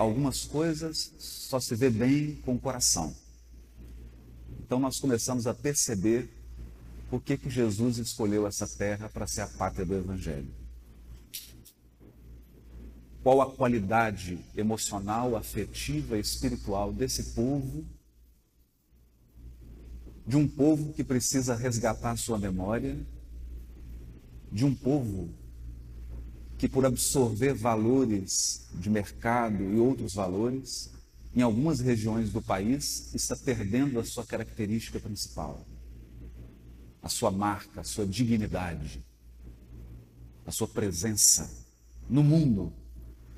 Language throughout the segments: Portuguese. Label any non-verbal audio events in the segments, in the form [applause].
algumas coisas só se vê bem com o coração. Então nós começamos a perceber por que, que Jesus escolheu essa terra para ser a pátria do Evangelho. Qual a qualidade emocional, afetiva e espiritual desse povo, de um povo que precisa resgatar sua memória, de um povo que, por absorver valores de mercado e outros valores, em algumas regiões do país, está perdendo a sua característica principal, a sua marca, a sua dignidade, a sua presença no mundo,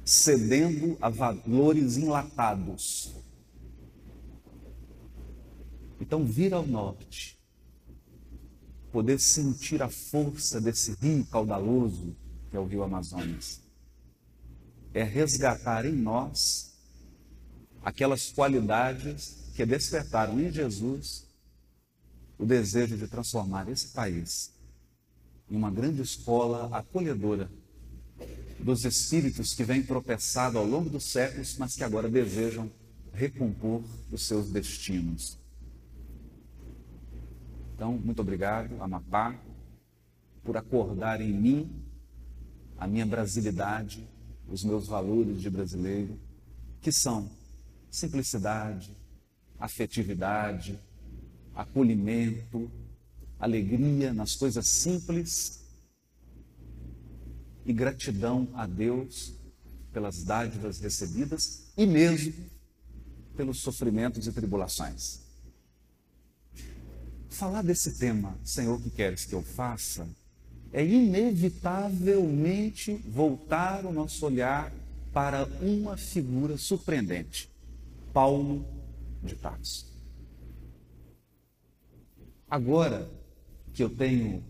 cedendo a valores enlatados. Então, vir ao norte, poder sentir a força desse rio caudaloso que é o rio Amazonas. É resgatar em nós aquelas qualidades que despertaram em Jesus o desejo de transformar esse país em uma grande escola acolhedora dos espíritos que vêm tropeçado ao longo dos séculos, mas que agora desejam recompor os seus destinos. Então, muito obrigado, Amapá, por acordar em mim a minha brasilidade, os meus valores de brasileiro, que são simplicidade, afetividade, acolhimento, alegria nas coisas simples e gratidão a Deus pelas dádivas recebidas e mesmo pelos sofrimentos e tribulações. Falar desse tema, Senhor, que queres que eu faça? É inevitavelmente voltar o nosso olhar para uma figura surpreendente, Paulo de Tarso. Agora que eu tenho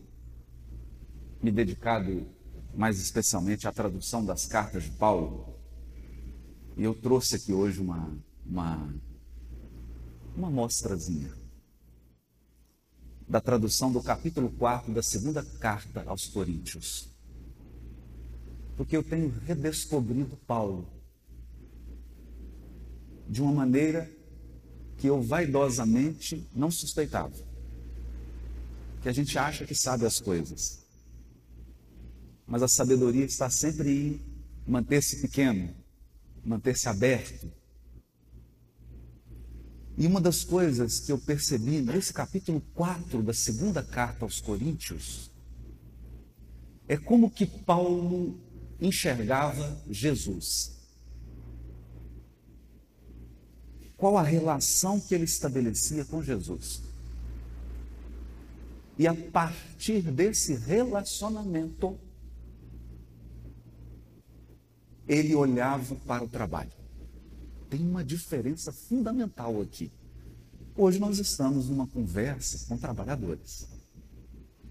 me dedicado mais especialmente à tradução das cartas de Paulo, e eu trouxe aqui hoje uma, uma, uma mostrazinha da tradução do capítulo 4 da segunda carta aos Coríntios. Porque eu tenho redescobrido Paulo de uma maneira que eu vaidosamente não suspeitava. Que a gente acha que sabe as coisas. Mas a sabedoria está sempre em manter-se pequeno, manter-se aberto, e uma das coisas que eu percebi nesse capítulo 4 da segunda carta aos Coríntios é como que Paulo enxergava Jesus. Qual a relação que ele estabelecia com Jesus. E a partir desse relacionamento, ele olhava para o trabalho tem uma diferença fundamental aqui. Hoje nós estamos numa conversa com trabalhadores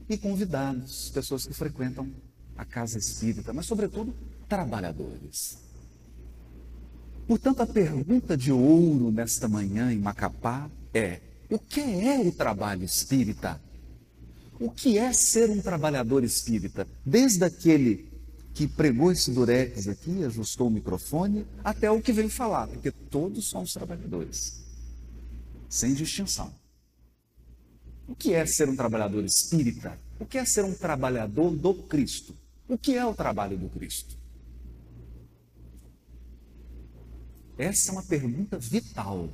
e convidados, pessoas que frequentam a casa espírita, mas, sobretudo, trabalhadores. Portanto, a pergunta de ouro nesta manhã em Macapá é: o que é o trabalho espírita? O que é ser um trabalhador espírita? Desde aquele que pregou esse durex aqui, ajustou o microfone, até o que veio falar, porque todos somos trabalhadores, sem distinção. O que é ser um trabalhador espírita? O que é ser um trabalhador do Cristo? O que é o trabalho do Cristo? Essa é uma pergunta vital.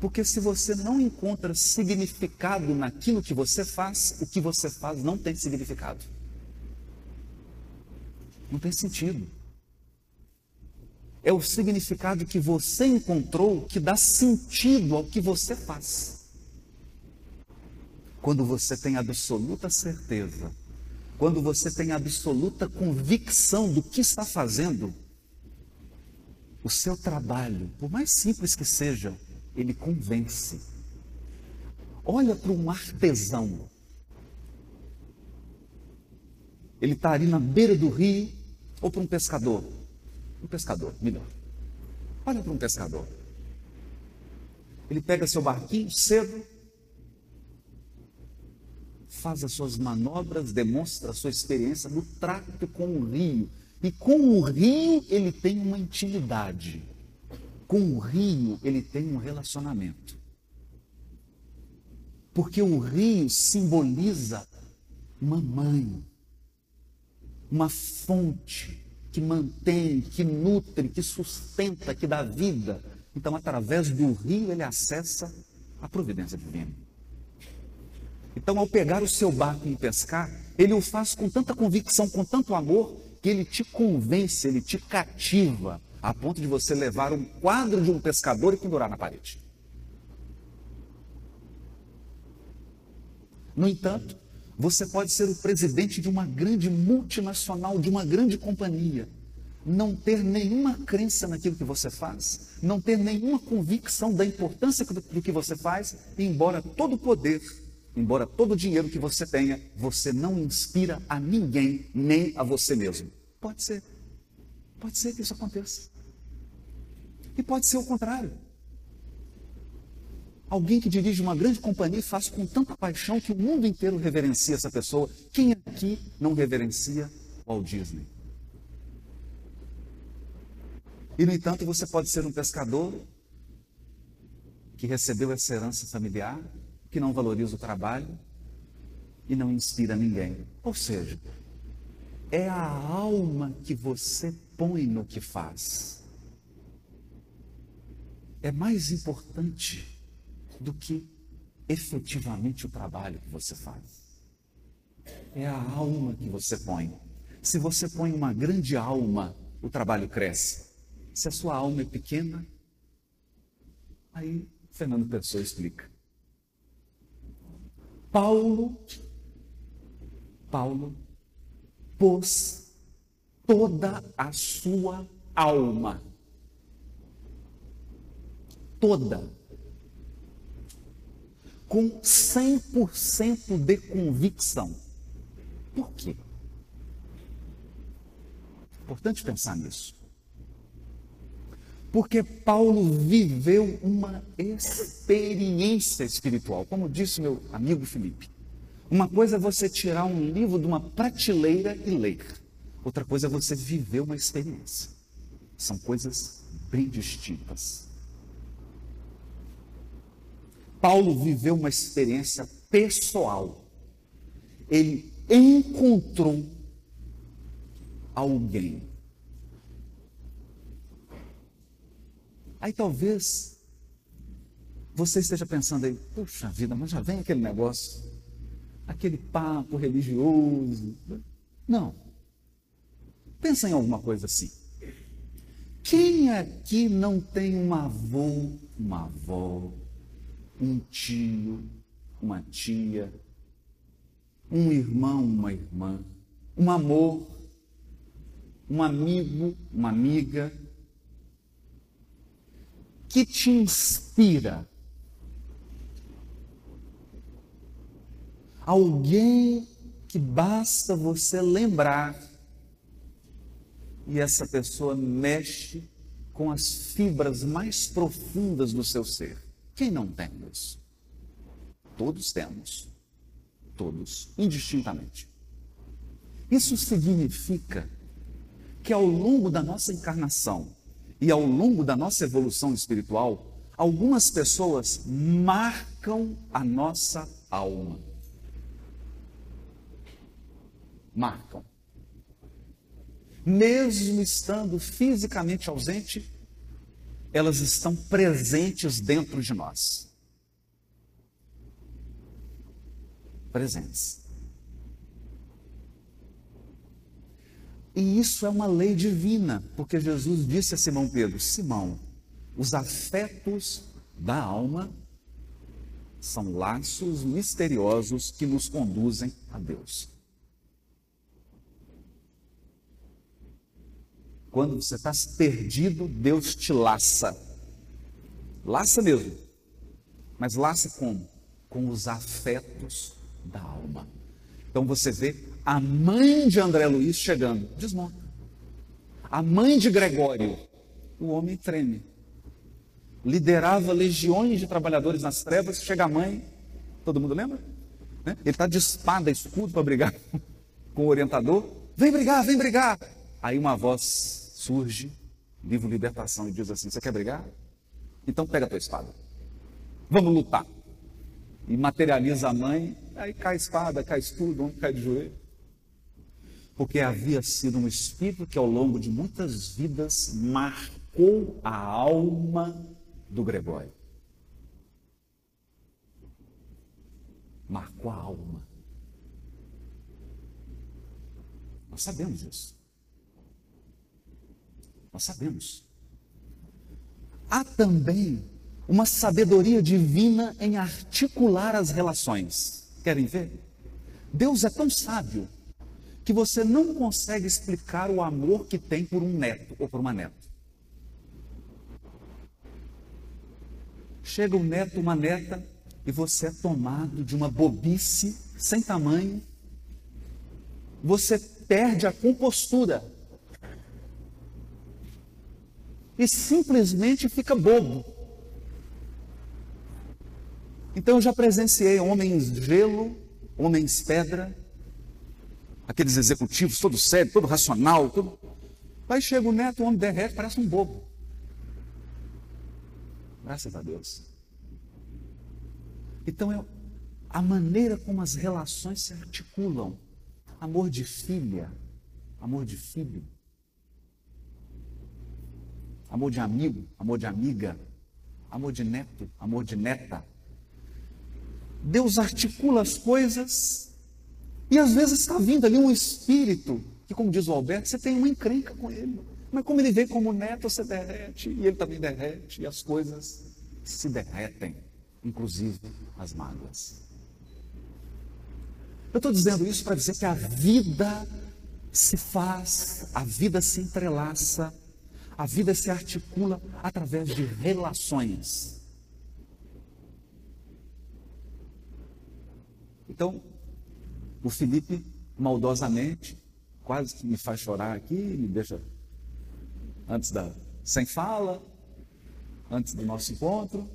Porque se você não encontra significado naquilo que você faz, o que você faz não tem significado. Não tem sentido. É o significado que você encontrou que dá sentido ao que você faz. Quando você tem absoluta certeza, quando você tem absoluta convicção do que está fazendo, o seu trabalho, por mais simples que seja, ele convence. Olha para um artesão. Ele está ali na beira do rio, ou para um pescador? Um pescador, melhor. Olha para um pescador. Ele pega seu barquinho cedo, faz as suas manobras, demonstra a sua experiência no trato com o rio. E com o rio ele tem uma intimidade. com o rio ele tem um relacionamento. Porque o rio simboliza uma mãe, uma fonte que mantém, que nutre, que sustenta, que dá vida. Então, através do rio, ele acessa a providência divina. Então, ao pegar o seu barco e pescar, ele o faz com tanta convicção, com tanto amor, que ele te convence, ele te cativa, a ponto de você levar um quadro de um pescador e pendurar na parede. No entanto, você pode ser o presidente de uma grande multinacional, de uma grande companhia, não ter nenhuma crença naquilo que você faz, não ter nenhuma convicção da importância do que você faz, embora todo o poder, embora todo o dinheiro que você tenha, você não inspira a ninguém, nem a você mesmo. Pode ser. Pode ser que isso aconteça. E pode ser o contrário. Alguém que dirige uma grande companhia e faz com tanta paixão que o mundo inteiro reverencia essa pessoa. Quem aqui não reverencia Walt Disney? E, no entanto, você pode ser um pescador que recebeu essa herança familiar, que não valoriza o trabalho e não inspira ninguém. Ou seja, é a alma que você põe no que faz. É mais importante do que efetivamente o trabalho que você faz. É a alma que você põe. Se você põe uma grande alma, o trabalho cresce. Se a sua alma é pequena, aí Fernando Pessoa explica. Paulo, Paulo pôs toda a sua alma, toda com 100% de convicção. Por quê? Importante pensar nisso. Porque Paulo viveu uma experiência espiritual, como disse meu amigo Felipe. Uma coisa é você tirar um livro de uma prateleira e ler. Outra coisa é você viver uma experiência. São coisas bem distintas. Paulo viveu uma experiência pessoal. Ele encontrou alguém. Aí talvez você esteja pensando aí, puxa vida, mas já vem aquele negócio, aquele papo religioso. Não. Pensa em alguma coisa assim. Quem aqui não tem um avô, uma avó, um tio, uma tia, um irmão, uma irmã, um amor, um amigo, uma amiga, que te inspira. Alguém que basta você lembrar e essa pessoa mexe com as fibras mais profundas do seu ser. Quem não tem isso? Todos temos. Todos, indistintamente. Isso significa que ao longo da nossa encarnação e ao longo da nossa evolução espiritual, algumas pessoas marcam a nossa alma. Marcam. Mesmo estando fisicamente ausente, elas estão presentes dentro de nós. Presentes. E isso é uma lei divina, porque Jesus disse a Simão Pedro: Simão, os afetos da alma são laços misteriosos que nos conduzem a Deus. Quando você está perdido, Deus te laça. Laça mesmo. Mas laça como? Com os afetos da alma. Então você vê a mãe de André Luiz chegando, desmonta. A mãe de Gregório, o homem treme. Liderava legiões de trabalhadores nas trevas, chega a mãe, todo mundo lembra? Né? Ele está de espada, escudo para brigar [laughs] com o orientador. Vem brigar, vem brigar. Aí uma voz surge livro Libertação, e diz assim: Você quer brigar? Então pega a tua espada. Vamos lutar. E materializa a mãe, aí cai a espada, cai escudo, um cai de joelho. Porque havia sido um espírito que ao longo de muitas vidas marcou a alma do Gregório. Marcou a alma. Nós sabemos disso. Nós sabemos. Há também uma sabedoria divina em articular as relações. Querem ver? Deus é tão sábio que você não consegue explicar o amor que tem por um neto ou por uma neta. Chega um neto, uma neta, e você é tomado de uma bobice sem tamanho. Você perde a compostura. E simplesmente fica bobo. Então eu já presenciei homens gelo, homens pedra, aqueles executivos, todo sério, todo racional, todo. Aí chega o neto, o homem derrete, parece um bobo. Graças a Deus. Então é a maneira como as relações se articulam. Amor de filha, amor de filho, amor de amigo, amor de amiga, amor de neto, amor de neta. Deus articula as coisas e às vezes está vindo ali um espírito que, como diz o Alberto, você tem uma encrenca com ele. Mas como ele vem como neto, você derrete e ele também derrete e as coisas se derretem, inclusive as mágoas. Eu estou dizendo isso para dizer que a vida se faz, a vida se entrelaça, a vida se articula através de relações. Então, o Felipe, maldosamente, quase que me faz chorar aqui, me deixa antes da sem fala, antes do nosso encontro,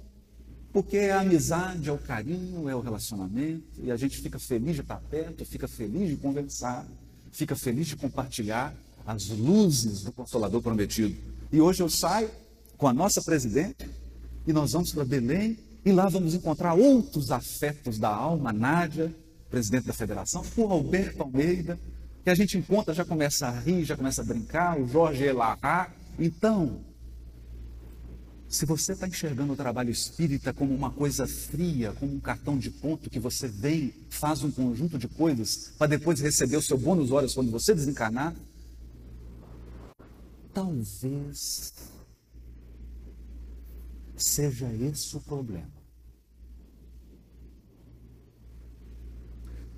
porque é a amizade, é o carinho, é o relacionamento, e a gente fica feliz de estar perto, fica feliz de conversar, fica feliz de compartilhar as luzes do Consolador prometido. E hoje eu saio com a nossa presidente e nós vamos para Belém e lá vamos encontrar outros afetos da alma, Nádia, presidente da federação, o Alberto Almeida, que a gente encontra, já começa a rir, já começa a brincar, o Jorge Elarra. Então, se você está enxergando o trabalho espírita como uma coisa fria, como um cartão de ponto que você vem, faz um conjunto de coisas para depois receber o seu bônus horas quando você desencarnar, talvez seja esse o problema.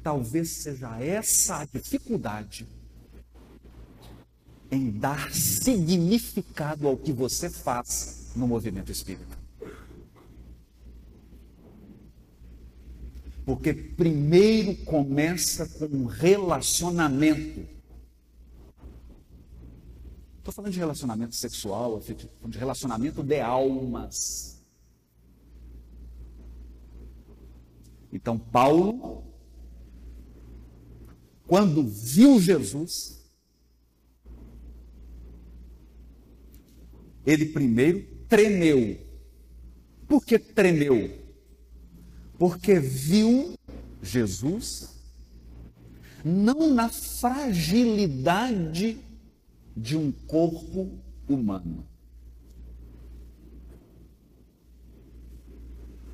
Talvez seja essa a dificuldade em dar significado ao que você faz no movimento espírita. Porque primeiro começa com um relacionamento. Estou falando de relacionamento sexual, de relacionamento de almas. Então, Paulo, quando viu Jesus, ele primeiro tremeu. Por que tremeu? Porque viu Jesus não na fragilidade de um corpo humano.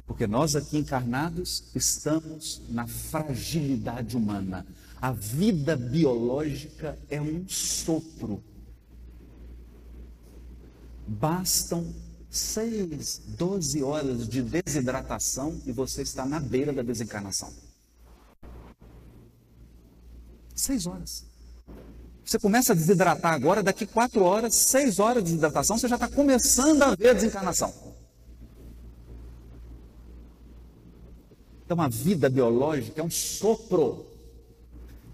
Porque nós aqui encarnados estamos na fragilidade humana. A vida biológica é um sopro Bastam seis, doze horas de desidratação e você está na beira da desencarnação. Seis horas. Você começa a desidratar agora, daqui quatro horas, seis horas de desidratação, você já está começando a ver a desencarnação. Então a vida biológica é um sopro.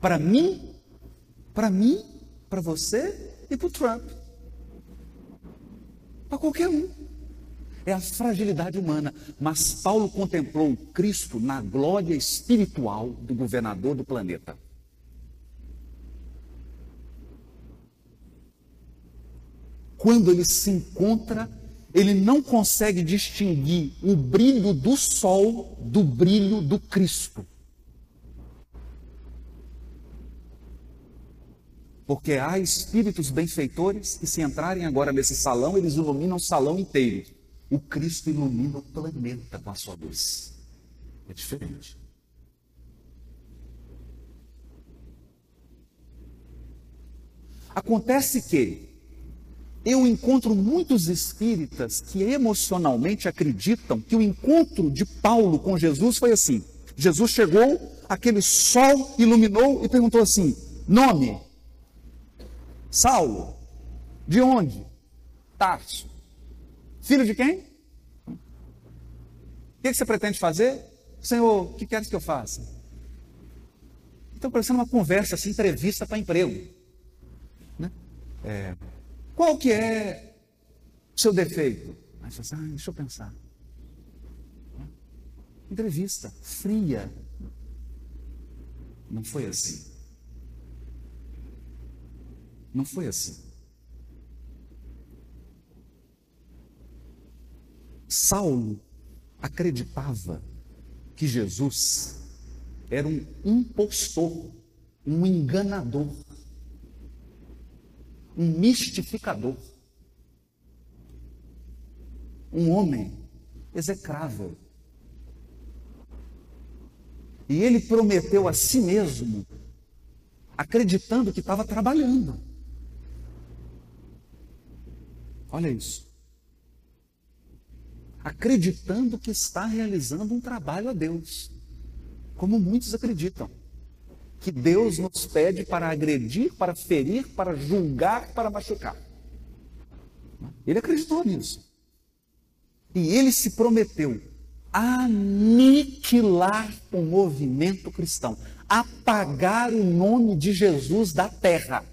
Para mim, para mim, para você e para o Trump para qualquer um. É a fragilidade humana. Mas Paulo contemplou Cristo na glória espiritual do governador do planeta. Quando ele se encontra, ele não consegue distinguir o brilho do sol do brilho do Cristo. Porque há espíritos benfeitores que, se entrarem agora nesse salão, eles iluminam o salão inteiro. O Cristo ilumina o planeta com a sua luz. É diferente. Acontece que eu encontro muitos espíritas que emocionalmente acreditam que o encontro de Paulo com Jesus foi assim. Jesus chegou, aquele sol iluminou e perguntou assim: nome? Saulo. De onde? Tarso. Filho de quem? O que você pretende fazer? Senhor, o que queres que eu faça? Então, parecendo uma conversa, assim, entrevista para emprego. Né? É, qual que é o seu defeito? Aí você assim, ah, deixa eu pensar. Entrevista, fria. Não foi assim. Não foi assim. Saulo acreditava que Jesus era um impostor, um enganador, um mistificador, um homem execrável. E ele prometeu a si mesmo, acreditando que estava trabalhando. Olha isso. Acreditando que está realizando um trabalho a Deus. Como muitos acreditam. Que Deus nos pede para agredir, para ferir, para julgar, para machucar. Ele acreditou nisso. E ele se prometeu aniquilar o movimento cristão, apagar o nome de Jesus da terra.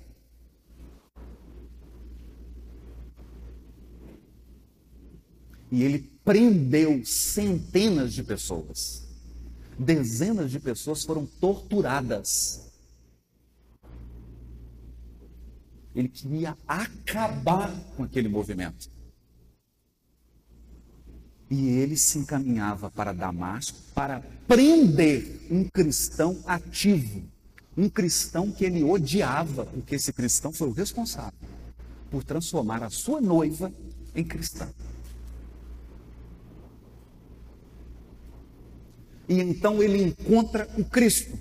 E ele prendeu centenas de pessoas. Dezenas de pessoas foram torturadas. Ele queria acabar com aquele movimento. E ele se encaminhava para Damasco para prender um cristão ativo, um cristão que ele odiava, porque esse cristão foi o responsável por transformar a sua noiva em cristã. E então ele encontra o Cristo.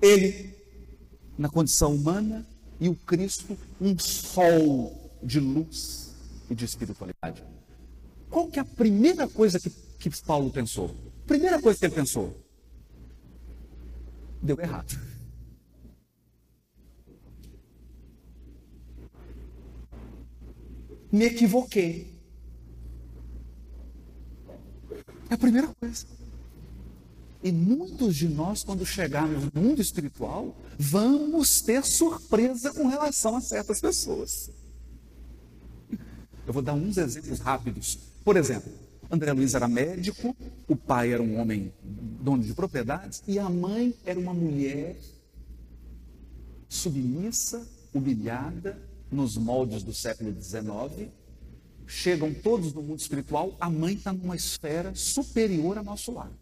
Ele, na condição humana, e o Cristo, um sol de luz e de espiritualidade. Qual que é a primeira coisa que, que Paulo pensou? Primeira coisa que ele pensou: deu errado. Me equivoquei. É a primeira coisa. E muitos de nós, quando chegarmos no mundo espiritual, vamos ter surpresa com relação a certas pessoas. Eu vou dar uns exemplos rápidos. Por exemplo, André Luiz era médico, o pai era um homem dono de propriedades e a mãe era uma mulher submissa, humilhada, nos moldes do século XIX, chegam todos no mundo espiritual, a mãe está numa esfera superior ao nosso lar.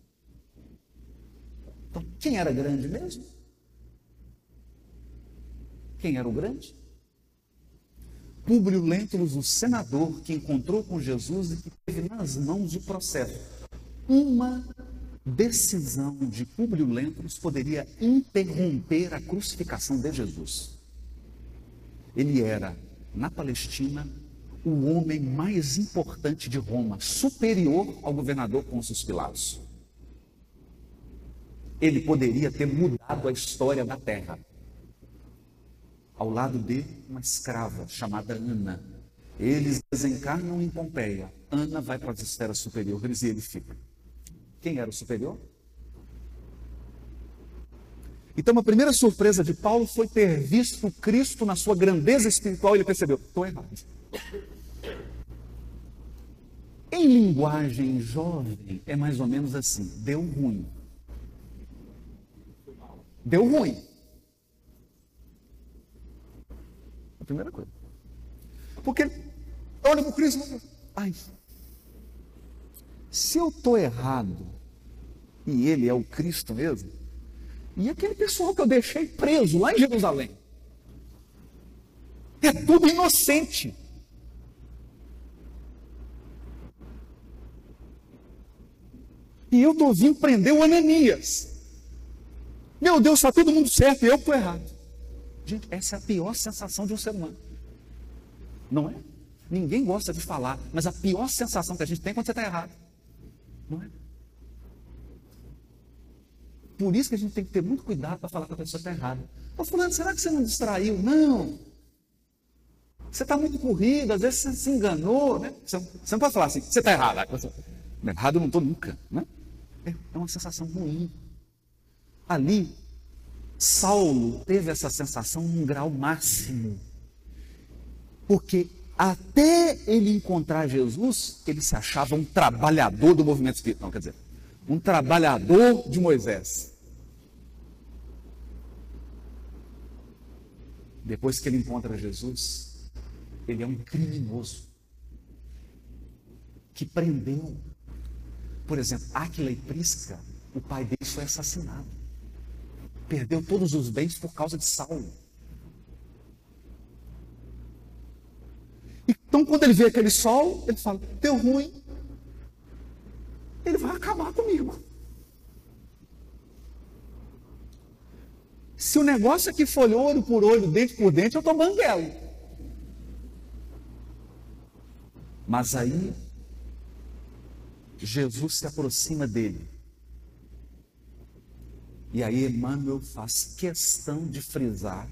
Então, quem era grande mesmo? Quem era o grande? Públio Lentulus, o senador que encontrou com Jesus e que teve nas mãos o processo. Uma decisão de Públio Lentulus poderia interromper a crucificação de Jesus. Ele era, na Palestina, o homem mais importante de Roma, superior ao governador Pôncio Pilatos. Ele poderia ter mudado a história da terra. Ao lado dele, uma escrava chamada Ana. Eles desencarnam em Pompeia. Ana vai para as esferas superiores e ele fica. Quem era o superior? Então, a primeira surpresa de Paulo foi ter visto Cristo na sua grandeza espiritual e ele percebeu: estou errado. Em linguagem jovem, é mais ou menos assim: deu ruim. Deu ruim. A primeira coisa. Porque olha para o Cristo. Ai, se eu estou errado e ele é o Cristo mesmo, e aquele pessoal que eu deixei preso lá em Jerusalém, é tudo inocente. E eu estou vindo prender o Ananias. Meu Deus, está todo mundo certo e eu estou errado. Gente, essa é a pior sensação de um ser humano. Não é? Ninguém gosta de falar, mas a pior sensação que a gente tem é quando você está errado. Não é? Por isso que a gente tem que ter muito cuidado para falar que a pessoa está errada. Ô fulano, será que você não distraiu? Não. Você está muito corrido, às vezes você se enganou, né? Você não pode falar assim, você está errado. Errado eu não estou nunca, né? É, uma sensação ruim. Ali, Saulo teve essa sensação num grau máximo. Porque até ele encontrar Jesus, ele se achava um trabalhador do movimento espírita. Não, quer dizer, um trabalhador de Moisés. Depois que ele encontra Jesus, ele é um criminoso que prendeu. Por exemplo, Aquila e Prisca, o pai deles foi assassinado. Perdeu todos os bens por causa de Saulo. Então, quando ele vê aquele sol, ele fala: deu ruim, ele vai acabar comigo. Se o negócio aqui for olho por olho, dente por dente, eu estou banguelo. Mas aí, Jesus se aproxima dele. E aí Emmanuel faz questão de frisar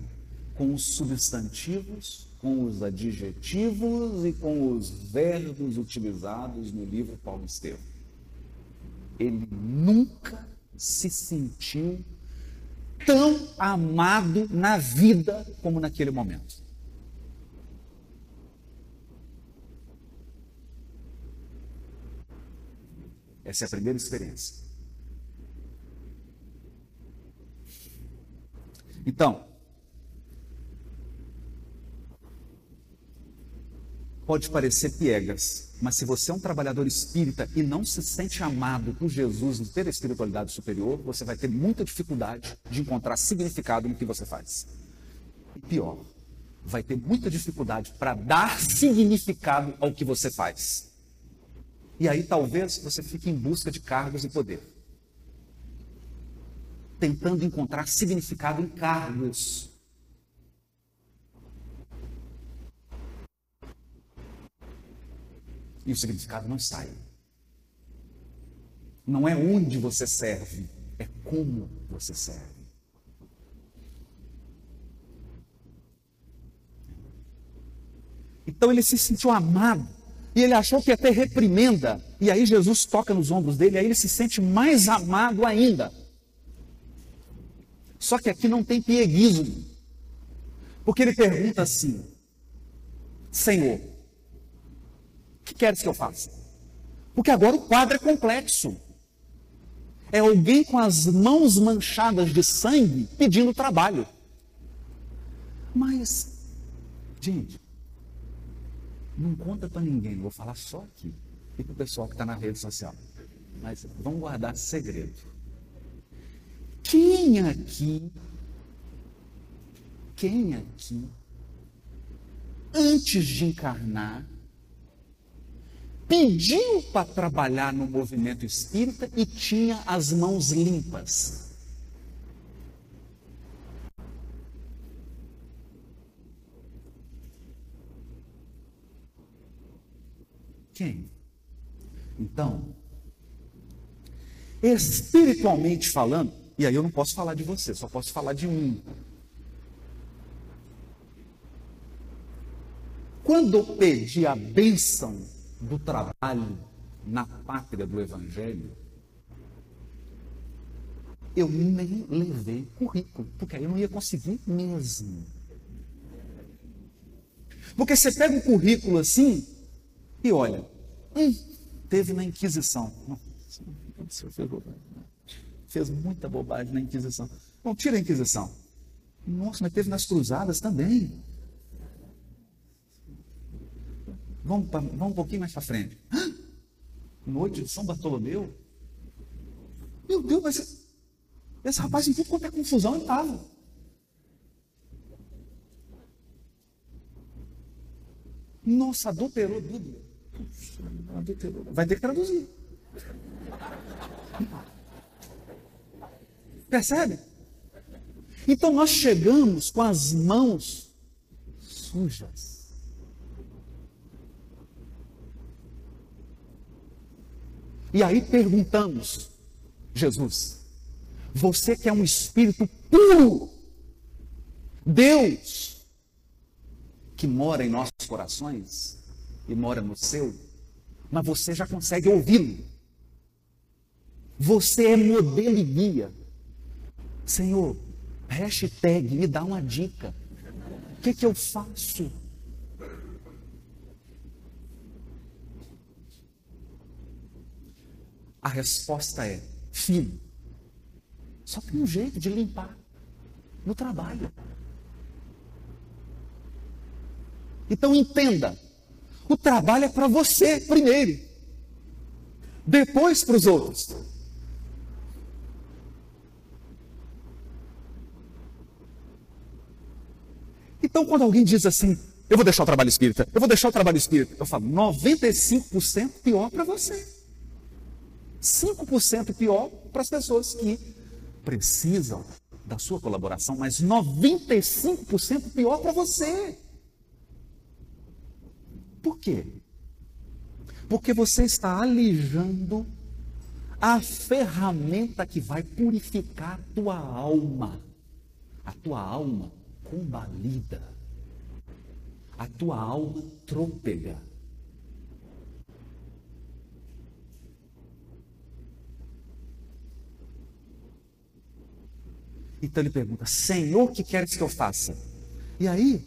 com os substantivos com os adjetivos e com os verbos utilizados no livro Paulo Estevam. Ele nunca se sentiu tão amado na vida como naquele momento. Essa é a primeira experiência. Então, pode parecer piegas, mas se você é um trabalhador espírita e não se sente amado por Jesus pela espiritualidade superior, você vai ter muita dificuldade de encontrar significado no que você faz. E pior, vai ter muita dificuldade para dar significado ao que você faz. E aí talvez você fique em busca de cargos e poder. Tentando encontrar significado em cargos e o significado não sai. Não é onde você serve, é como você serve. Então ele se sentiu amado e ele achou que ter reprimenda. E aí Jesus toca nos ombros dele, aí ele se sente mais amado ainda. Só que aqui não tem pieguismo. Porque ele pergunta assim: Senhor, que queres que eu faça? Porque agora o quadro é complexo. É alguém com as mãos manchadas de sangue pedindo trabalho. Mas, gente, não conta para ninguém, vou falar só aqui. E para o pessoal que está na rede social. Mas vamos guardar segredo. Quem aqui, quem aqui, antes de encarnar, pediu para trabalhar no movimento espírita e tinha as mãos limpas. Quem? Então, espiritualmente falando, e aí eu não posso falar de você, só posso falar de mim. Quando eu pedi a bênção do trabalho na pátria do Evangelho, eu nem levei currículo, porque aí eu não ia conseguir mesmo. Porque você pega um currículo assim e olha, teve na Inquisição. Fez, fez muita bobagem na Inquisição. Não, tira a Inquisição. Nossa, mas teve nas cruzadas também. Vamos, pra, vamos um pouquinho mais para frente. Noite de São Bartolomeu? Meu Deus, mas esse rapaz em tudo é confusão ele estava. Nossa, adulterou Bíblia. Vai ter que traduzir. Percebe? Então nós chegamos com as mãos sujas. E aí perguntamos, Jesus, você que é um espírito puro, Deus, que mora em nossos corações e mora no seu, mas você já consegue ouvi-lo. Você é modelo e guia. Senhor, hashtag me dá uma dica. O que, que eu faço? A resposta é: filho, só tem um jeito de limpar no trabalho. Então entenda: o trabalho é para você primeiro, depois para os outros. Então, quando alguém diz assim, eu vou deixar o trabalho espírita, eu vou deixar o trabalho espírita, eu falo, 95% pior para você. 5% pior para as pessoas que precisam da sua colaboração, mas 95% pior para você. Por quê? Porque você está alijando a ferramenta que vai purificar a tua alma. A tua alma combalida, a tua alma trôpega. Então ele pergunta: Senhor, o que queres que eu faça? E aí,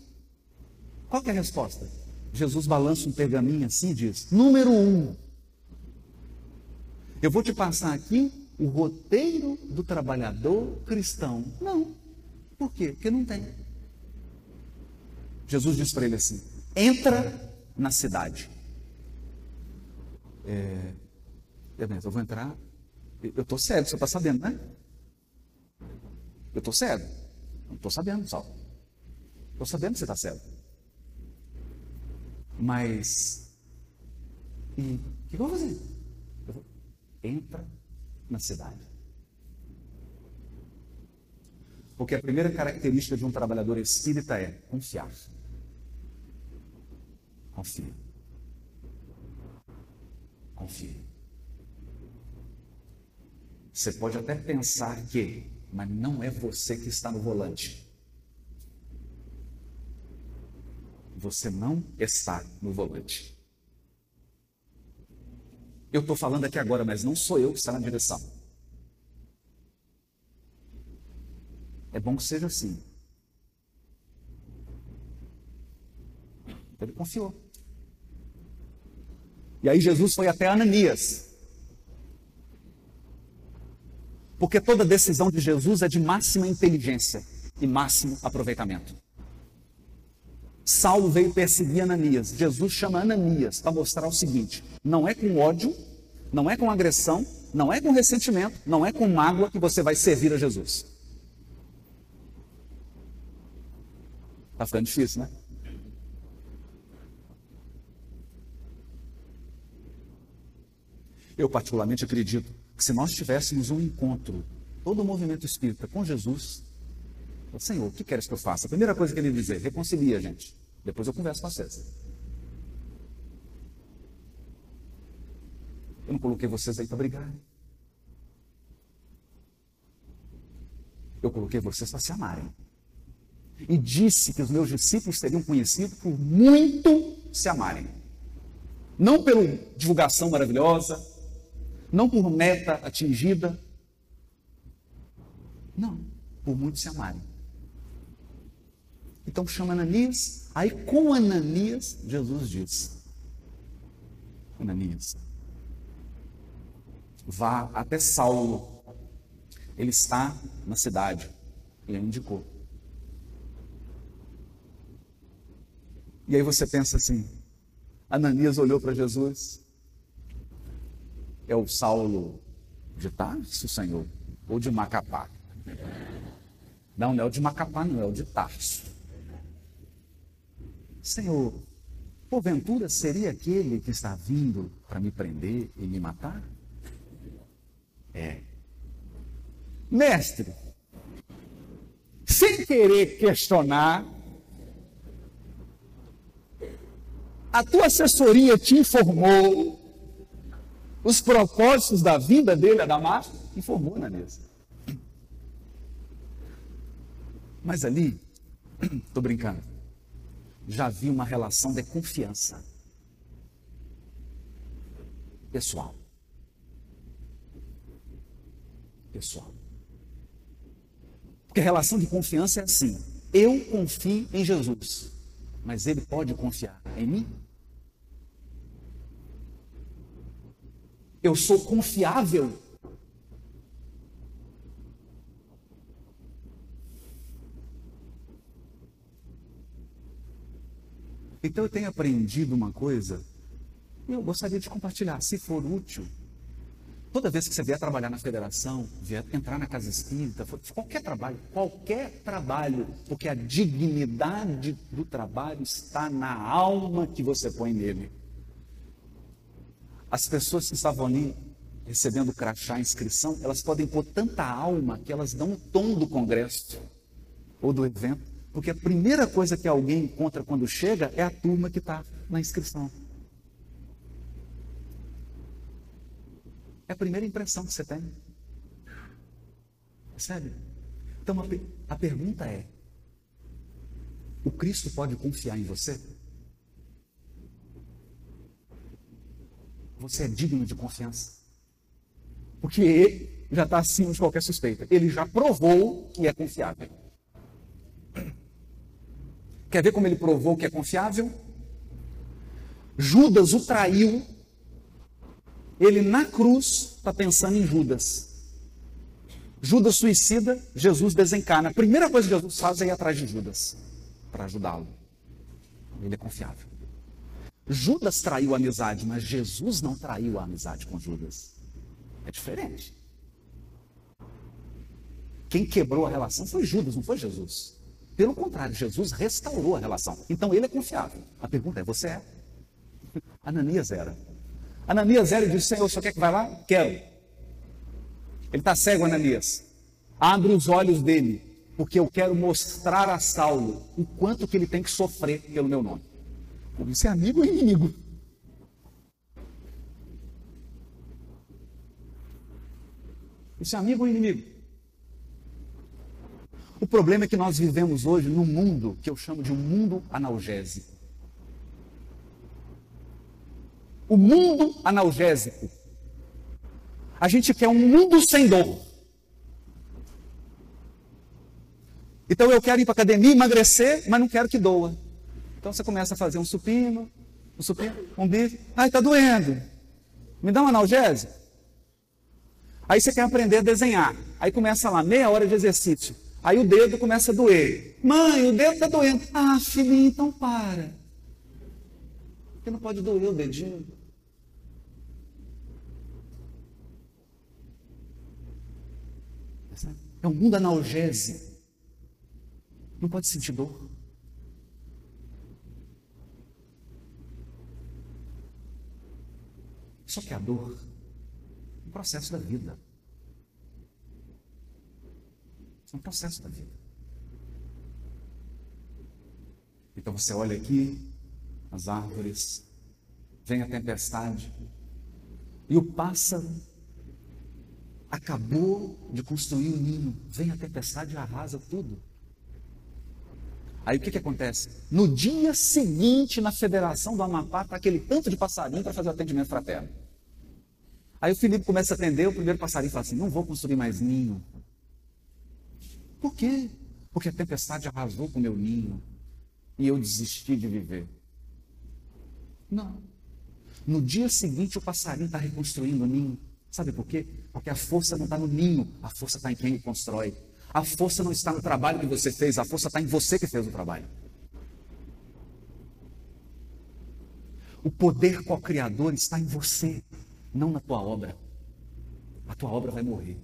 qual é a resposta? Jesus balança um pergaminho assim e diz: Número um, eu vou te passar aqui o roteiro do trabalhador cristão. Não. Por quê? Porque não tem. Jesus disse para ele assim: entra na cidade. É, eu vou entrar. Eu estou sério, você está sabendo, né? Eu estou sério. Não estou sabendo, só. Estou sabendo que você está sério. Mas. E o que, eu vou fazer? Eu vou, entra na cidade. Porque a primeira característica de um trabalhador espírita é confiar. Confie. Confie. Você pode até pensar que, mas não é você que está no volante. Você não está no volante. Eu estou falando aqui agora, mas não sou eu que está na direção. É bom que seja assim. Ele confiou. E aí Jesus foi até Ananias. Porque toda decisão de Jesus é de máxima inteligência e máximo aproveitamento. Saulo veio perseguir Ananias. Jesus chama Ananias para mostrar o seguinte: não é com ódio, não é com agressão, não é com ressentimento, não é com mágoa que você vai servir a Jesus. Está ficando difícil, né? Eu, particularmente, acredito que se nós tivéssemos um encontro, todo o movimento espírita com Jesus, Senhor, o que queres que eu faça? A primeira coisa que ele dizer, reconcilia, gente. Depois eu converso com vocês. Eu não coloquei vocês aí para brigar. Eu coloquei vocês para se amarem. E disse que os meus discípulos seriam conhecidos por muito se amarem. Não pela divulgação maravilhosa, não por meta atingida. Não, por muito se amarem. Então chama Ananias, aí com Ananias, Jesus diz: Ananias, vá até Saulo, ele está na cidade, ele indicou. E aí você pensa assim: Ananias olhou para Jesus. É o Saulo de Tarso, Senhor? Ou de Macapá? Não, não é o de Macapá, não, é o de Tarso. Senhor, porventura seria aquele que está vindo para me prender e me matar? É. Mestre, sem querer questionar, a tua assessoria te informou os propósitos da vinda dele a Damasco? Informou, Ananias. Mas ali, [clears throat] estou brincando, já havia uma relação de confiança pessoal. Pessoal. Porque a relação de confiança é assim: eu confio em Jesus, mas ele pode confiar em mim? Eu sou confiável. Então eu tenho aprendido uma coisa e eu gostaria de compartilhar, se for útil. Toda vez que você vier trabalhar na federação, vier entrar na casa espírita, qualquer trabalho, qualquer trabalho, porque a dignidade do trabalho está na alma que você põe nele. As pessoas que estavam ali recebendo crachá, inscrição, elas podem pôr tanta alma que elas dão o tom do congresso ou do evento, porque a primeira coisa que alguém encontra quando chega é a turma que está na inscrição. É a primeira impressão que você tem. Percebe? Então a, a pergunta é: o Cristo pode confiar em você? Você é digno de confiança. Porque ele já está acima de qualquer suspeita. Ele já provou que é confiável. Quer ver como ele provou que é confiável? Judas o traiu. Ele na cruz está pensando em Judas. Judas suicida, Jesus desencarna. A primeira coisa que Jesus faz é ir atrás de Judas para ajudá-lo. Ele é confiável. Judas traiu a amizade, mas Jesus não traiu a amizade com Judas. É diferente. Quem quebrou a relação foi Judas, não foi Jesus. Pelo contrário, Jesus restaurou a relação. Então ele é confiável. A pergunta é: você é? [laughs] Ananias era. Ananias era e disse: Senhor, você quer que vá lá? Quero. Ele está cego, Ananias. Abre os olhos dele, porque eu quero mostrar a Saulo o quanto que ele tem que sofrer pelo meu nome. Isso é amigo ou inimigo? Isso é amigo ou inimigo? O problema é que nós vivemos hoje num mundo que eu chamo de um mundo analgésico. O mundo analgésico. A gente quer um mundo sem dor. Então eu quero ir para a academia emagrecer, mas não quero que doa. Então você começa a fazer um supino, um supino, um bife. Ai, está doendo. Me dá um analgésico. Aí você quer aprender a desenhar. Aí começa lá, meia hora de exercício. Aí o dedo começa a doer. Mãe, o dedo está doendo. Ah, filhinho, então para. Porque não pode doer o dedinho. É um mundo analgésico. Não pode sentir dor. Só que a dor é um processo da vida. É um processo da vida. Então você olha aqui, as árvores, vem a tempestade, e o pássaro acabou de construir um ninho, vem a tempestade e arrasa tudo. Aí o que, que acontece? No dia seguinte, na Federação do Amapá, está aquele tanto de passarinho para fazer o atendimento fraterno. Aí o Felipe começa a atender, o primeiro passarinho fala assim: não vou construir mais ninho. Por quê? Porque a tempestade arrasou com o meu ninho e eu desisti de viver. Não. No dia seguinte, o passarinho está reconstruindo o ninho. Sabe por quê? Porque a força não está no ninho, a força está em quem o constrói. A força não está no trabalho que você fez, a força está em você que fez o trabalho. O poder co-criador está em você, não na tua obra. A tua obra vai morrer.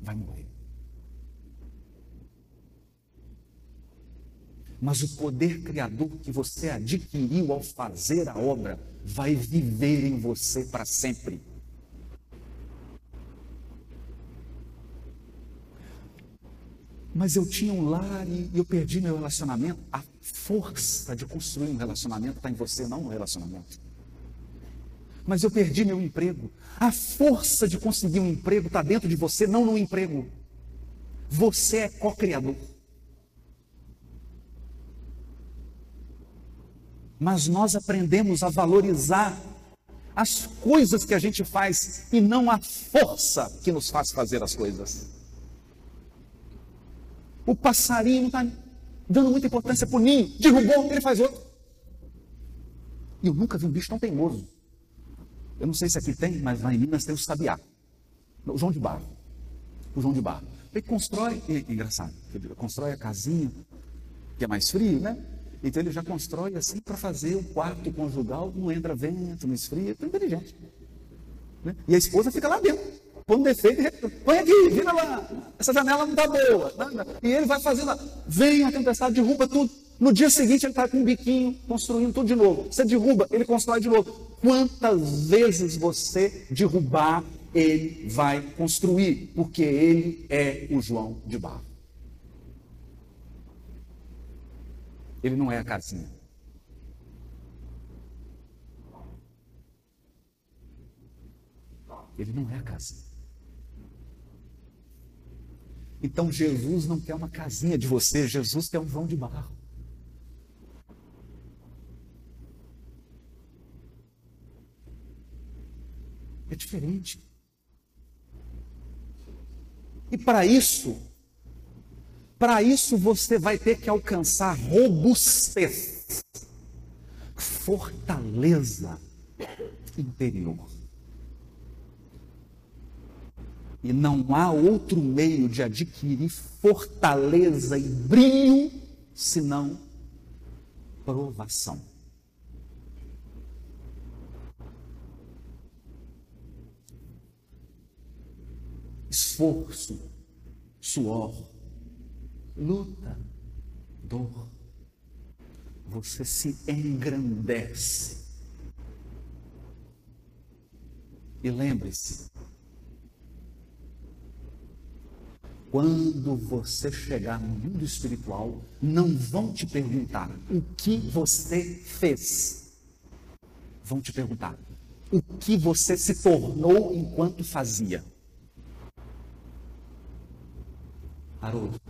Vai morrer. Mas o poder criador que você adquiriu ao fazer a obra vai viver em você para sempre. Mas eu tinha um lar e eu perdi meu relacionamento. A força de construir um relacionamento está em você, não no relacionamento. Mas eu perdi meu emprego. A força de conseguir um emprego está dentro de você, não no emprego. Você é co-criador. mas nós aprendemos a valorizar as coisas que a gente faz e não a força que nos faz fazer as coisas. O passarinho está dando muita importância para o ninho, derrubou, ele faz outro. E eu nunca vi um bicho tão teimoso. Eu não sei se aqui tem, mas lá em Minas tem o sabiá. O João de Barro. O João de Barro. Ele constrói, engraçado, ele constrói a casinha, que é mais frio, né? Então ele já constrói assim para fazer o quarto conjugal, não entra vento, não esfria, é inteligente. Né? E a esposa fica lá dentro, um defeito, põe aqui, vira lá, essa janela não está boa. E ele vai fazendo, vem a tempestade, derruba tudo. No dia seguinte ele está com um biquinho, construindo tudo de novo. Você derruba, ele constrói de novo. Quantas vezes você derrubar, ele vai construir, porque ele é o João de Barro. Ele não é a casinha. Ele não é a casinha. Então Jesus não quer uma casinha de você, Jesus quer um vão de barro. É diferente. E para isso, para isso você vai ter que alcançar robustez, fortaleza interior. E não há outro meio de adquirir fortaleza e brilho senão provação. Esforço, suor, luta, dor, você se engrandece. E lembre-se, quando você chegar no mundo espiritual, não vão te perguntar o que você fez. Vão te perguntar o que você se tornou enquanto fazia. Haroldo,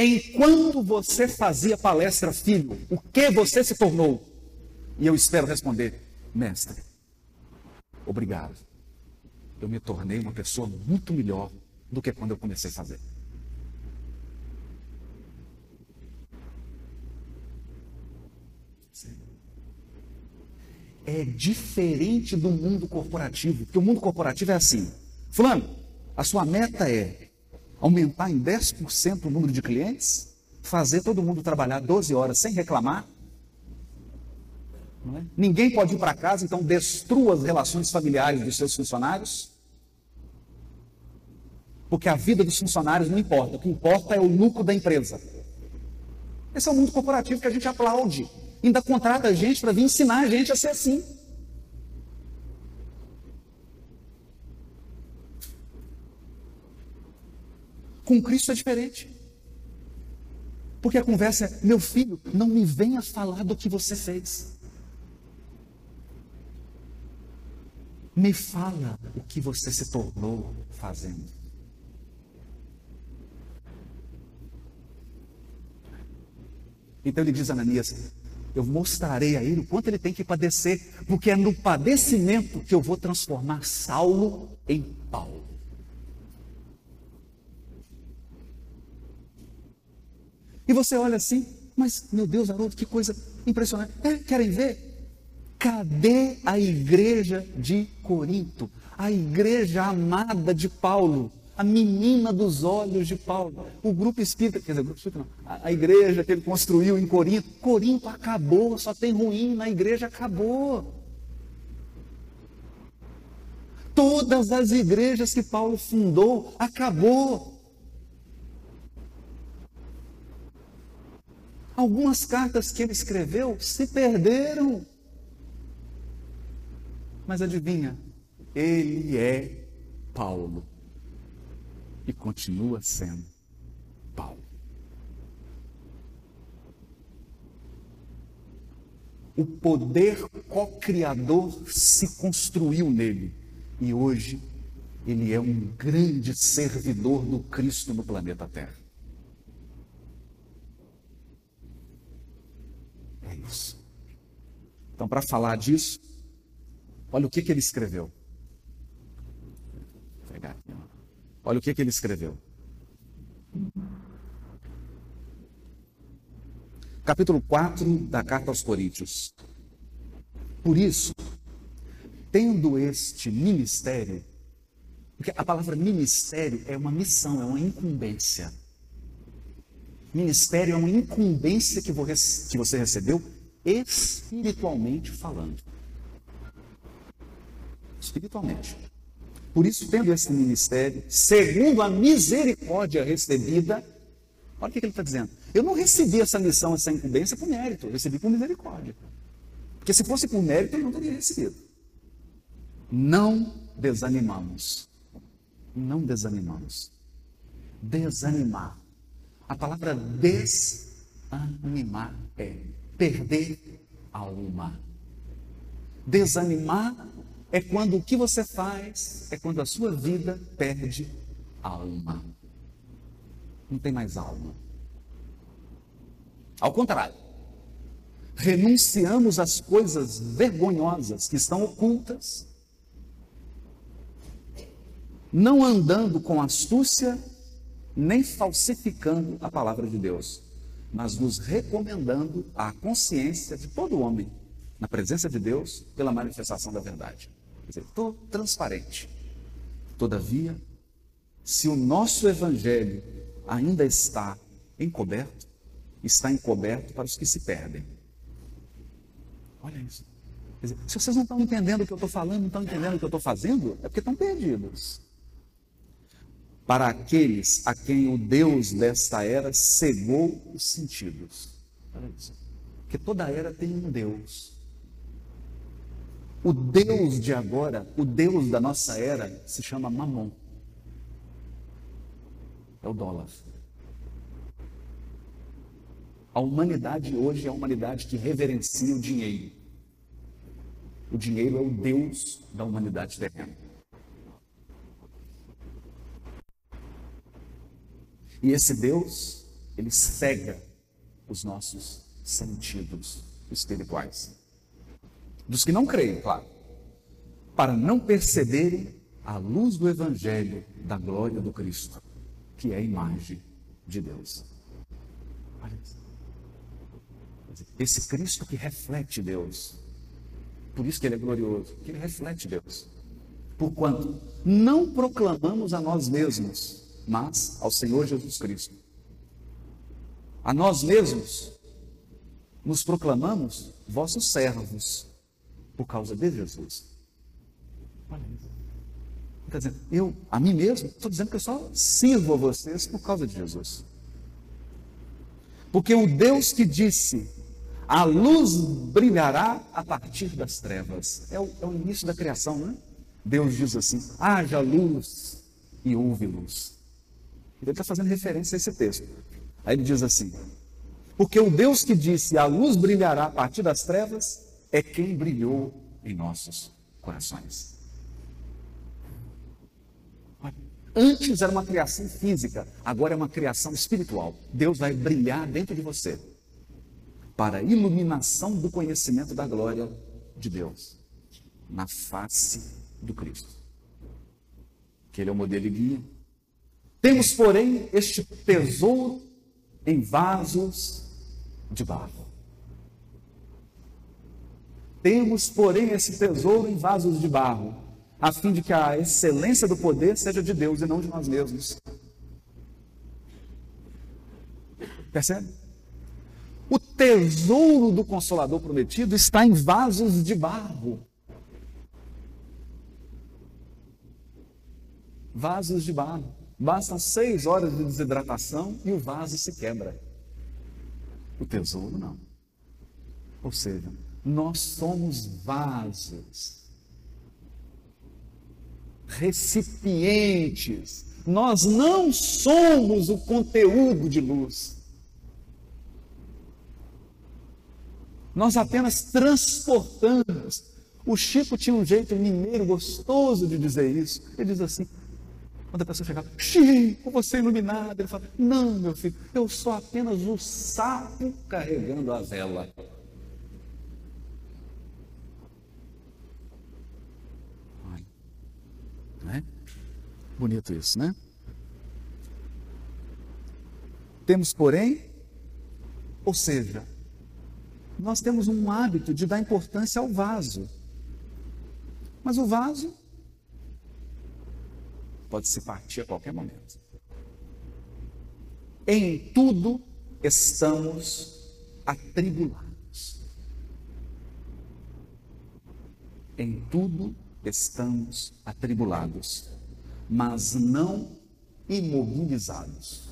Enquanto você fazia palestra, filho, o que você se tornou? E eu espero responder, mestre, obrigado. Eu me tornei uma pessoa muito melhor do que quando eu comecei a fazer. É diferente do mundo corporativo, porque o mundo corporativo é assim: Fulano, a sua meta é aumentar em 10% o número de clientes, fazer todo mundo trabalhar 12 horas sem reclamar. É? Ninguém pode ir para casa, então destrua as relações familiares dos seus funcionários. Porque a vida dos funcionários não importa, o que importa é o lucro da empresa. Esse é o mundo corporativo que a gente aplaude. Ainda contrata a gente para vir ensinar a gente a ser assim. Com Cristo é diferente. Porque a conversa é: meu filho, não me venha falar do que você fez. Me fala o que você se tornou fazendo. Então ele diz a Ananias: Eu mostrarei a ele o quanto ele tem que padecer, porque é no padecimento que eu vou transformar Saulo em Paulo. E você olha assim, mas meu Deus, Haroldo, que coisa impressionante. É, querem ver? Cadê a igreja de Corinto? A igreja amada de Paulo, a menina dos olhos de Paulo. O grupo espírita, quer dizer, o grupo espírita não, a, a igreja que ele construiu em Corinto, Corinto acabou, só tem ruim na igreja, acabou. Todas as igrejas que Paulo fundou, acabou. Algumas cartas que ele escreveu se perderam. Mas adivinha, ele é Paulo e continua sendo Paulo. O poder co-criador se construiu nele e hoje ele é um grande servidor do Cristo no planeta Terra. Então, para falar disso, olha o que, que ele escreveu. Olha o que, que ele escreveu. Capítulo 4 da carta aos Coríntios. Por isso, tendo este ministério, porque a palavra ministério é uma missão, é uma incumbência. Ministério é uma incumbência que você recebeu espiritualmente falando. Espiritualmente. Por isso, tendo esse ministério, segundo a misericórdia recebida, olha o que ele está dizendo. Eu não recebi essa missão, essa incumbência por mérito, eu recebi por misericórdia. Porque se fosse por mérito, eu não teria recebido. Não desanimamos. Não desanimamos. Desanimar. A palavra desanimar é perder alma. Desanimar é quando o que você faz, é quando a sua vida perde alma. Não tem mais alma. Ao contrário, renunciamos às coisas vergonhosas que estão ocultas, não andando com astúcia, nem falsificando a palavra de Deus, mas nos recomendando à consciência de todo homem, na presença de Deus, pela manifestação da verdade. Quer dizer, estou transparente. Todavia, se o nosso evangelho ainda está encoberto, está encoberto para os que se perdem. Olha isso. Dizer, se vocês não estão entendendo o que eu estou falando, não estão entendendo o que eu estou fazendo, é porque estão perdidos. Para aqueles a quem o Deus desta era cegou os sentidos. Porque toda era tem um Deus. O Deus de agora, o Deus da nossa era, se chama Mamon. É o dólar. A humanidade hoje é a humanidade que reverencia o dinheiro. O dinheiro é o Deus da humanidade terrena. E esse Deus, ele cega os nossos sentidos espirituais dos que não creem, claro, para não perceberem a luz do Evangelho da glória do Cristo, que é a imagem de Deus. Olha. Esse Cristo que reflete Deus. Por isso que ele é glorioso, que ele reflete Deus. Porquanto não proclamamos a nós mesmos, mas ao Senhor Jesus Cristo. A nós mesmos nos proclamamos vossos servos por causa de Jesus. Está dizendo, eu, a mim mesmo, estou dizendo que eu só sirvo a vocês por causa de Jesus. Porque o Deus que disse, a luz brilhará a partir das trevas. É o, é o início da criação, né? Deus diz assim: haja luz e houve luz. Ele está fazendo referência a esse texto. Aí ele diz assim: porque o Deus que disse, a luz brilhará a partir das trevas, é quem brilhou em nossos corações. Antes era uma criação física, agora é uma criação espiritual. Deus vai brilhar dentro de você para a iluminação do conhecimento da glória de Deus na face do Cristo. Que ele é o modelo e guia. Temos, porém, este tesouro em vasos de barro temos, porém, esse tesouro em vasos de barro, a fim de que a excelência do poder seja de Deus e não de nós mesmos. Percebe? O tesouro do Consolador prometido está em vasos de barro. Vasos de barro. Bastam seis horas de desidratação e o vaso se quebra. O tesouro não. Ou seja, nós somos vasos, recipientes. Nós não somos o conteúdo de luz. Nós apenas transportamos. O Chico tinha um jeito mineiro gostoso de dizer isso. Ele diz assim: quando a pessoa chegava, Chico, você iluminado. Ele fala: Não, meu filho, eu sou apenas o sapo carregando a vela. Não é? Bonito isso, né? Temos, porém, ou seja, nós temos um hábito de dar importância ao vaso. Mas o vaso pode se partir a qualquer momento. Em tudo estamos atribulados. Em tudo estamos atribulados, mas não imobilizados.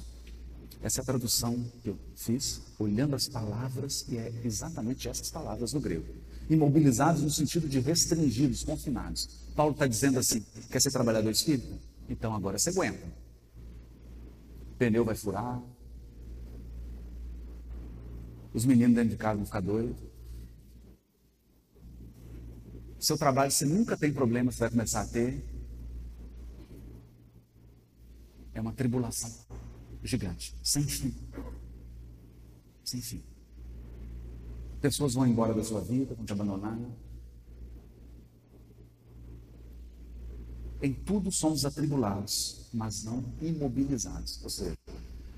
Essa é a tradução que eu fiz, olhando as palavras, e é exatamente essas palavras no grego. Imobilizados no sentido de restringidos, confinados. Paulo está dizendo assim: quer ser trabalhador espírita? Então agora você aguenta. O pneu vai furar. Os meninos dentro de casa vão ficar doidos. Seu trabalho você nunca tem problema, você vai começar a ter. É uma tribulação gigante, sem fim. Sem fim. Pessoas vão embora da sua vida, vão te abandonar. Em tudo somos atribulados, mas não imobilizados. Ou seja,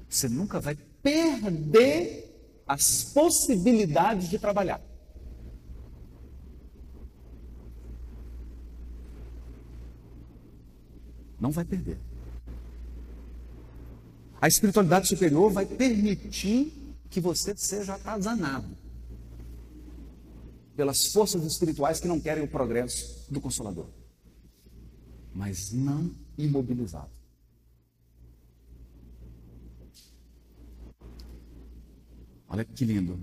você nunca vai perder as possibilidades de trabalhar. Não vai perder. A espiritualidade superior vai permitir que você seja atazanado pelas forças espirituais que não querem o progresso do Consolador, mas não imobilizado. Olha que lindo.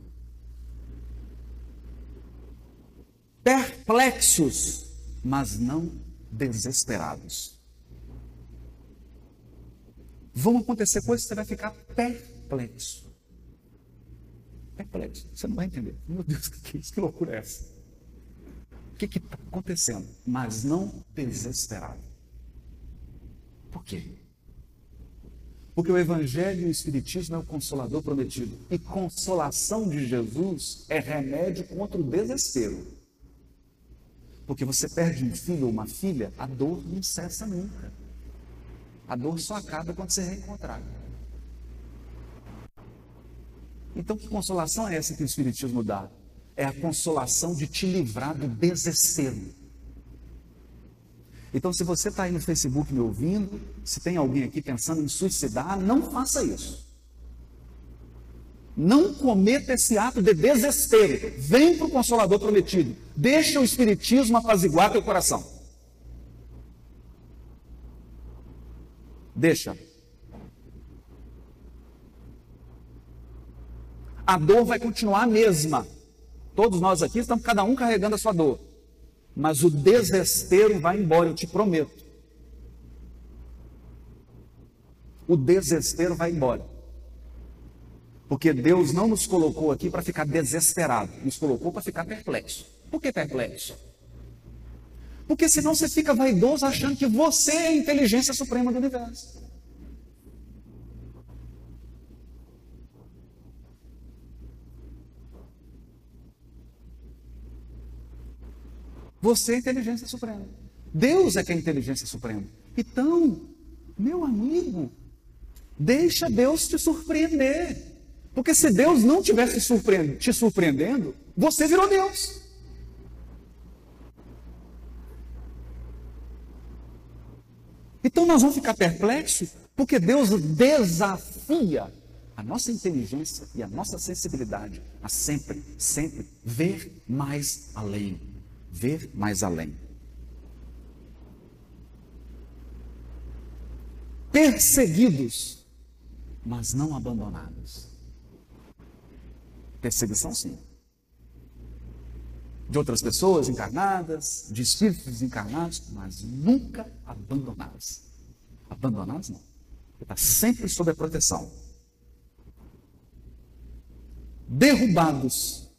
Perplexos, mas não desesperados vão acontecer coisas que você vai ficar perplexo. Perplexo. Você não vai entender. Meu Deus, que, [laughs] que, loucura é essa? O que está acontecendo? Mas não desesperado. Por quê? Porque o Evangelho e o Espiritismo é o consolador prometido. E consolação de Jesus é remédio contra o desespero. Porque você perde um filho ou uma filha, a dor não cessa nunca. A dor só acaba quando você reencontrar. Então, que consolação é essa que o Espiritismo dá? É a consolação de te livrar do desespero. Então, se você está aí no Facebook me ouvindo, se tem alguém aqui pensando em suicidar, não faça isso. Não cometa esse ato de desespero. Vem para o Consolador prometido. Deixa o Espiritismo apaziguar teu coração. Deixa. A dor vai continuar a mesma. Todos nós aqui estamos cada um carregando a sua dor. Mas o desespero vai embora, eu te prometo. O desespero vai embora. Porque Deus não nos colocou aqui para ficar desesperado, nos colocou para ficar perplexo. Por que perplexo? Porque senão você fica vaidoso achando que você é a inteligência suprema do universo. Você é a inteligência suprema. Deus é que é a inteligência suprema. Então, meu amigo, deixa Deus te surpreender. Porque se Deus não tivesse te surpreendendo, você virou Deus. Então nós vamos ficar perplexos porque Deus desafia a nossa inteligência e a nossa sensibilidade a sempre, sempre ver mais além. Ver mais além. Perseguidos, mas não abandonados. Perseguição, sim. De outras pessoas encarnadas, de espíritos encarnados, mas nunca abandonados. Abandonados não. Está sempre sob a proteção. Derrubados,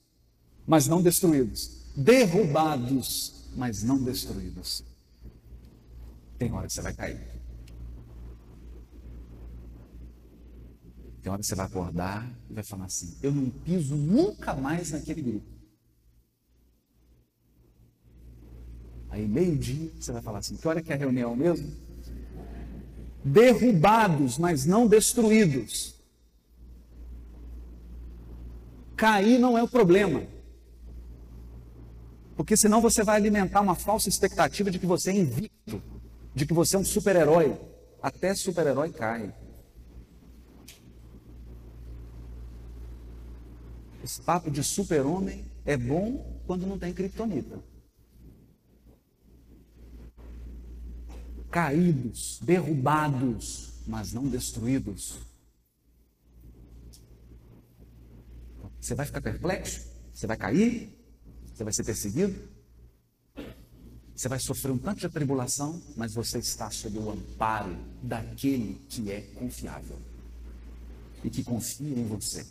mas não destruídos. Derrubados, mas não destruídos. Tem hora que você vai cair. Tem hora que você vai acordar e vai falar assim: Eu não piso nunca mais naquele grupo. Aí, meio-dia, você vai falar assim: Que hora que é a reunião mesmo? Derrubados, mas não destruídos. Cair não é o problema. Porque senão você vai alimentar uma falsa expectativa de que você é invicto, de que você é um super-herói. Até super-herói cai. Esse papo de super-homem é bom quando não tem criptonita. Caídos, derrubados, mas não destruídos. Você vai ficar perplexo? Você vai cair? Você vai ser perseguido? Você vai sofrer um tanto de tribulação, mas você está sob o amparo daquele que é confiável e que confia em você.